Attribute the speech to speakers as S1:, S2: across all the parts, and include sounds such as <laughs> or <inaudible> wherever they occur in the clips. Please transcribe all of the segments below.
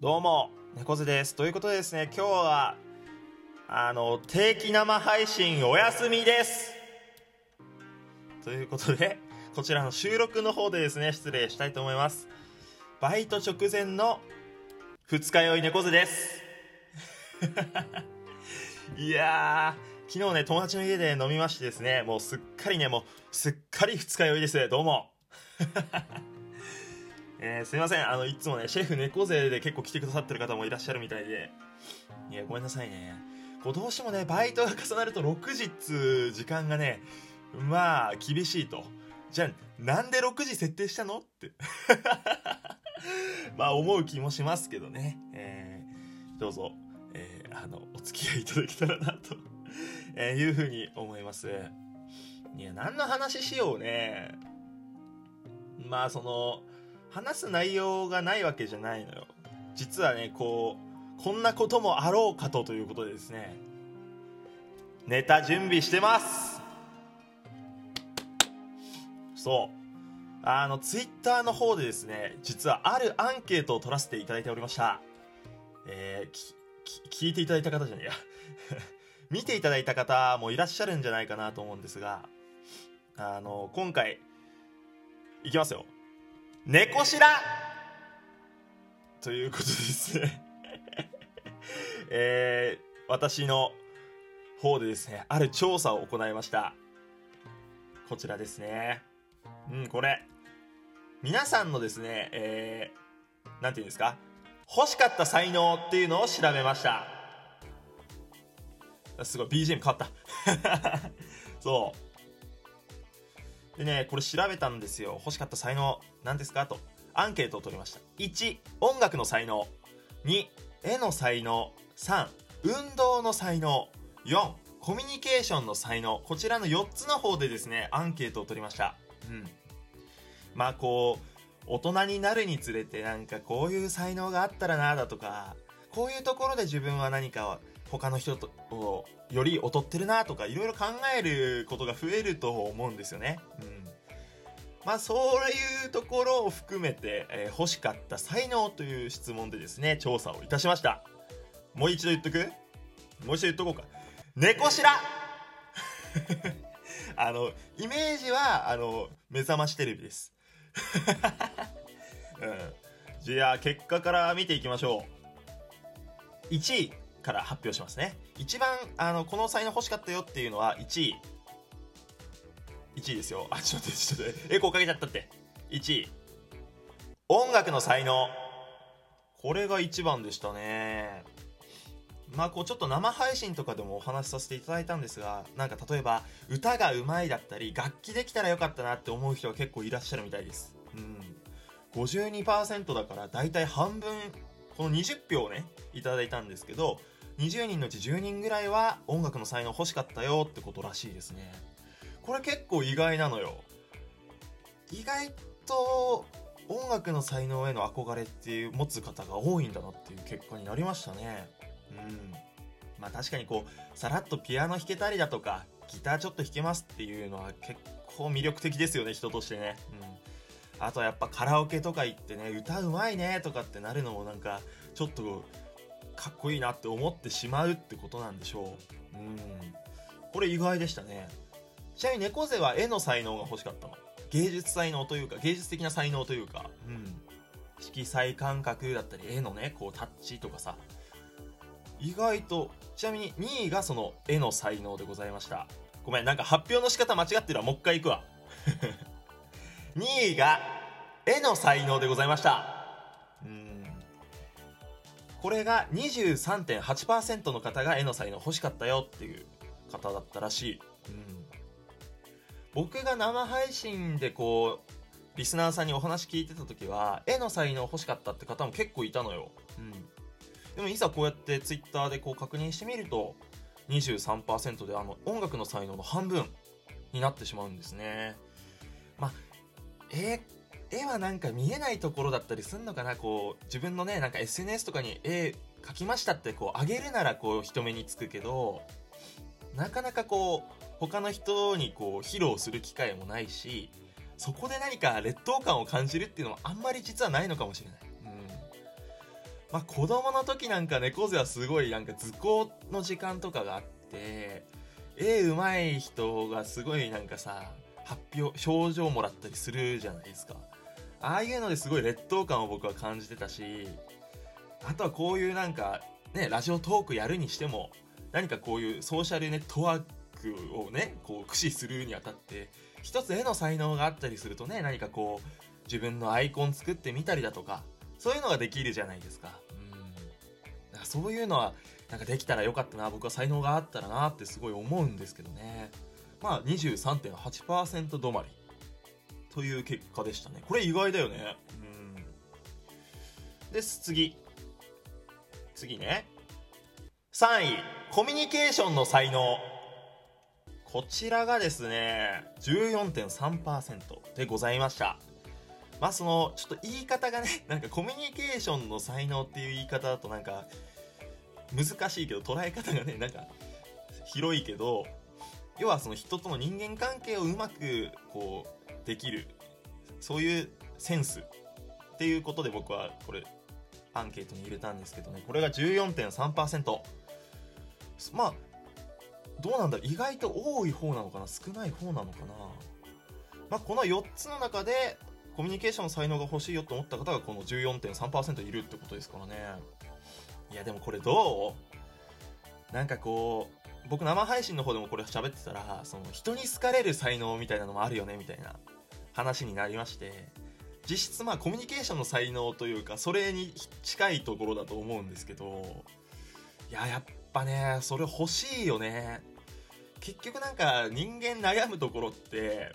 S1: どうも、猫背です。ということでですね、今日は、あの、定期生配信お休みですということで、こちらの収録の方でですね、失礼したいと思います。バイト直前の二日酔い猫背です。<laughs> いやー、昨日ね、友達の家で飲みましてですね、もうすっかりね、もう、すっかり二日酔いです。どうも。えー、すいません。あの、いつもね、シェフ猫背で結構来てくださってる方もいらっしゃるみたいで。いや、ごめんなさいね。こう、どうしてもね、バイトが重なると6時っつ時間がね、まあ、厳しいと。じゃあ、なんで6時設定したの？って。<laughs> まあ、思う気もしますけどね。えー、どうぞ、えー、あの、お付き合いいただけたらなとえいうふうに思います。いや、何の話しようね。まあ、その、話す内容がないわけじゃないのよ。実はね、こう、こんなこともあろうかとということでですね、ネタ準備してますそう。あの、ツイッターの方でですね、実はあるアンケートを取らせていただいておりました。えー、聞いていただいた方じゃねえや。<laughs> 見ていただいた方もいらっしゃるんじゃないかなと思うんですが、あの、今回、いきますよ。猫しらということですね <laughs> えー、私の方でですね、ある調査を行いました。こちらですね。うん、これ。皆さんのですね、えー、なんて言うんですか？欲しかった才能っていうのを調べました。すごい、BGM 変わった。<laughs> そう。でね、これ調べたんですよ。欲しかった才能、何ですか？と。アンケートを取りました。1、音楽の才能。2、絵の才能。3、運動の才能。4、コミュニケーションの才能。こちらの4つの方でですね、アンケートを取りました。うん。まあこう、大人になるにつれてなんかこういう才能があったらなだとか、こういうところで自分は何かを他の人とより劣ってるなとかいろいろ考えることが増えると思うんですよね。うん。まあそういうところを含めて、えー、欲しかった才能という質問でですね、調査をいたしました。もう一度言っとく？もう一度言っとこうか。猫しら <laughs> あの、イメージは、あの、目覚ましテレビです。<laughs> うん。じゃあ、結果から見ていきましょう。1位、から発表しますね。一番、あの、この才能欲しかったよっていうのは1位。1位ですよ。あ、ちょっと待って、ちょっと待って。エコーかけちゃったって。1位。音楽の才能。これが1番でしたね。まあこうちょっと生配信とかでもお話しさせていただいたんですが、なんか例えば歌が上手いだったり、楽器できたらよかったなって思う人が結構いらっしゃるみたいです。うん。52%だからだいたい半分、この20票ね、いただいたんですけど、20人のうち10人ぐらいは音楽の才能欲しかったよってことらしいですね。これ結構意外なのよ。意外と音楽の才能への憧れっていう持つ方が多いんだなっていう結果になりましたね。うん。まあ確かにこう、さらっとピアノ弾けたりだとか、ギターちょっと弾けますっていうのは結構魅力的ですよね、人としてね。うん。あとはやっぱカラオケとか行ってね、歌うまいねとかってなるのもなんか、ちょっとかっこいいなって思ってしまうってことなんでしょう。うん。これ意外でしたね。ちなみに猫背は絵の才能が欲しかったの？芸術才能というか、芸術的な才能というか、うん。色彩感覚だったり、絵のね、こうタッチとかさ。意外と、ちなみに2位がその絵の才能でございました。ごめん、なんか発表の仕方間違ってるわ。もう一回行くわ。<laughs> 2位が絵の才能でございました。これが23.8%の方が絵の才能欲しかったよっていう方だったらしい。うん。僕が生配信でこう、リスナーさんにお話聞いてた時は、絵の才能欲しかったって方も結構いたのよ。うん。でもいざこうやってツイッターでこう確認してみると、23%であの音楽の才能の半分になってしまうんですね。まあ、絵絵はなんか見えないところだったりすんのかな？こう、自分のね、なんか SNS とかに絵描きましたってこう、あげるならこう、人目につくけど、なかなかこう、他の人にこう、披露する機会もないし、そこで何か劣等感を感じるっていうのはあんまり実はないのかもしれない。まあ子供の時なんか猫背はすごいなんか図工の時間とかがあって絵うまい人がすごいなんかさ発表表情もらったりするじゃないですか。ああいうのですごい劣等感を僕は感じてたしあとはこういうなんかねラジオトークやるにしても何かこういうソーシャルネットワークをねこう駆使するにあたって一つ絵の才能があったりするとね何かこう自分のアイコン作ってみたりだとかそういうのができるじゃないですか。うん。かそういうのはなんかできたらよかったな僕は才能があったらなってすごい思うんですけどね。まあ23.8%止まり。という結果でしたね。これ意外だよね。うん。です。次。次ね。3位。コミュニケーションの才能。こちらがですね14.3%でございました。まあそのちょっと言い方がね <laughs> なんかコミュニケーションの才能っていう言い方だとなんか難しいけど捉え方がねなんか広いけど要はその人との人間関係をうまくこうできるそういうセンスっていうことで僕はこれアンケートに入れたんですけどね。これが14.3%まあどうなんだろう。意外と多い方なのかな。少ない方なのかな。まあこの4つの中でコミュニケーションの才能が欲しいよと思った方がこの14.3%いるってことですからね。いやでもこれどう？なんかこう僕生配信の方でもこれ喋ってたらその人に好かれる才能みたいなのもあるよねみたいな。話になりまして実質まあコミュニケーションの才能というかそれに近いところだと思うんですけどいややっぱねそれ欲しいよね。結局なんか人間悩むところって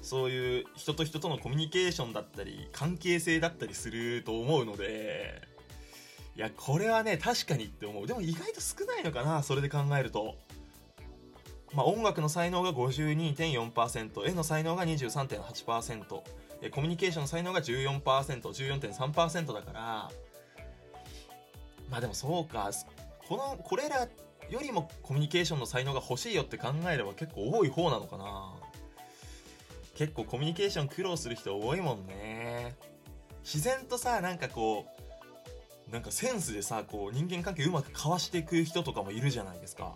S1: そういう人と人とのコミュニケーションだったり関係性だったりすると思うのでいやこれはね確かにって思う。でも意外と少ないのかなそれで考えると。まあ、音楽の才能が52.4%絵の才能が23.8%コミュニケーションの才能が 14%14.3% だからまあでもそうかこのこれらよりもコミュニケーションの才能が欲しいよって考えれば結構多い方なのかな。結構コミュニケーション苦労する人多いもんね。自然とさなんかこうなんかセンスでさこう人間関係うまく交わしていく人とかもいるじゃないですか。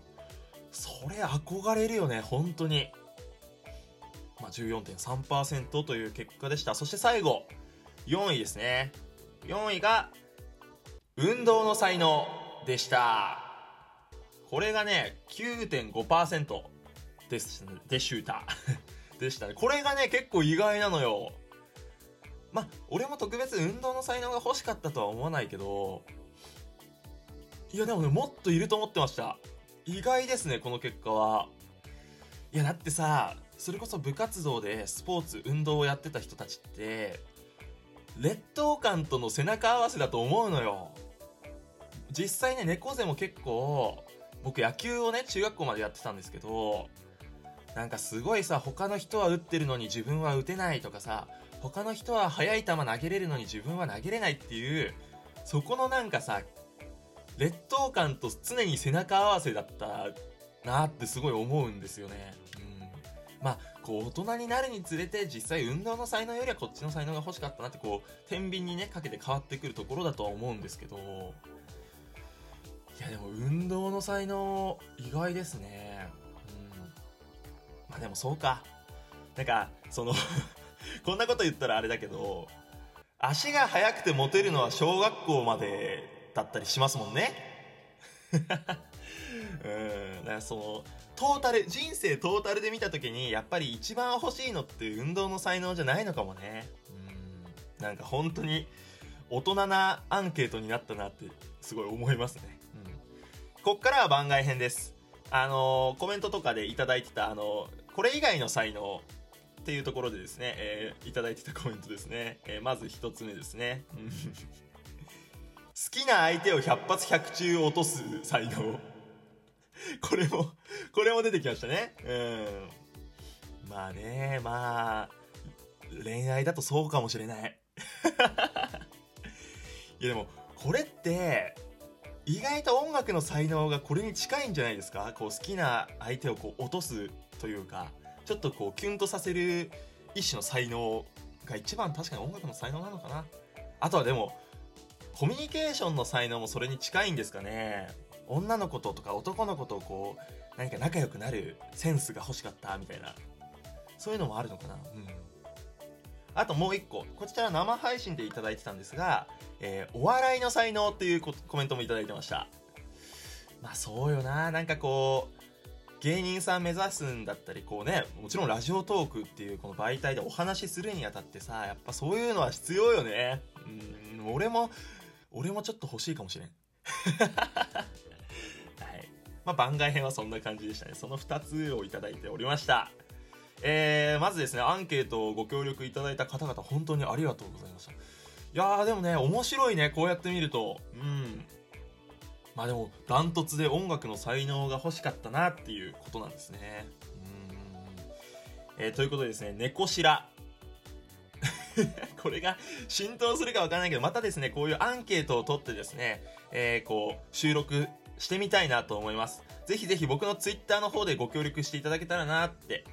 S1: それ憧れるよね本当に。まあ14.3%という結果でした。そして最後4位ですね。4位が運動の才能でした。これがね9.5%ですでした <laughs> でしたね。これがね結構意外なのよ。まあ俺も特別運動の才能が欲しかったとは思わないけどいやでもねもっといると思ってました。意外ですねこの結果は。いやだってさそれこそ部活動でスポーツ運動をやってた人たちって劣等感との背中合わせだと思うのよ。実際ね猫背も結構僕野球をね中学校までやってたんですけどなんかすごいさ他の人は打ってるのに自分は打てないとかさ他の人は速い球投げれるのに自分は投げれないっていうそこのなんかさ劣等感と常に背中合わせだったなってすごい思うんですよね。うん、まあこう大人になるにつれて実際運動の才能よりはこっちの才能が欲しかったなってこう天秤にねかけて変わってくるところだとは思うんですけどいやでも運動の才能意外ですね。うんまあでもそうか。なんか、その <laughs> こんなこと言ったらあれだけど、足が速くてモテるのは小学校までだったりしますもんね。<laughs> うん。だからその、トータル、人生トータルで見た時に、やっぱり一番欲しいのって運動の才能じゃないのかもね。うん。なんか本当に、大人なアンケートになったなってすごい思いますね。うん。こっからは番外編です。あのー、コメントとかでいただいてた、あのー、これ以外の才能っていうところでですね、えー、いただいてたコメントですね。えー、まず一つ目ですね。好きな相手を100発100中落とす才能。これも、これも出てきましたね。うん。まあね、まあ、恋愛だとそうかもしれない。<laughs> いやでも、これって、意外と音楽の才能がこれに近いんじゃないですか？こう好きな相手をこう落とすというかちょっとこうキュンとさせる一種の才能が一番確かに音楽の才能なのかなあとはでもコミュニケーションの才能もそれに近いんですかね。女の子ととか男の子とこう何か仲良くなるセンスが欲しかったみたいな。そういうのもあるのかな。うん。あともう一個。こちら生配信でいただいてたんですが、えーお笑いの才能っていうコメントもいただいてました。まあそうよな。なんかこう芸人さん目指すんだったりこうねもちろんラジオトークっていうこの媒体でお話しするにあたってさやっぱそういうのは必要よね。うん。俺も俺もちょっと欲しいかもしれん。<laughs> はい。まあ番外編はそんな感じでしたね。その2つをいただいておりました。えー、まずですねアンケートをご協力いただいた方々本当にありがとうございました。いやーでもね面白いねこうやって見ると。うん。まあでもダントツで音楽の才能が欲しかったなっていうことなんですね。うん、えーということでですね猫白 <laughs> これが浸透するかわからないけどまたですねこういうアンケートを取ってですね、えーこう収録してみたいなと思いますぜひぜひ僕のツイッターの方でご協力していただけたらなって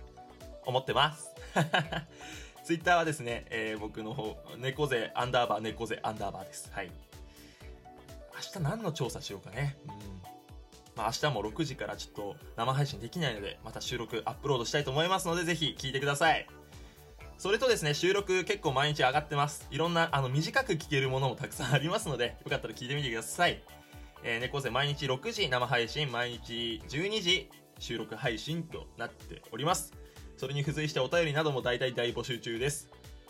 S1: 思ってます。<laughs> ツイッターはですね、えー僕の方、猫背アンダーバー、猫背アンダーバーです。はい。明日何の調査しようかね。うん。まあ明日も6時からちょっと生配信できないので、また収録アップロードしたいと思いますので、ぜひ聞いてください。それとですね、収録結構毎日上がってます。いろんな、あの、短く聞けるものもたくさんありますので、よかったら聞いてみてください。えー、猫背毎日6時生配信、毎日12時収録配信となっております。それに付随してお便りなども大体大募集中です。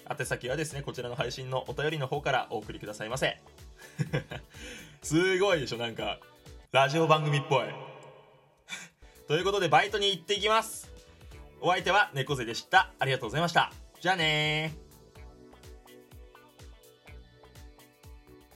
S1: 宛先はですね、こちらの配信のお便りの方からお送りくださいませ。<laughs> すごいでしょ、なんか、ラジオ番組っぽい。<laughs> ということで、バイトに行ってきます。お相手は猫背でした。ありがとうございました。じゃあね。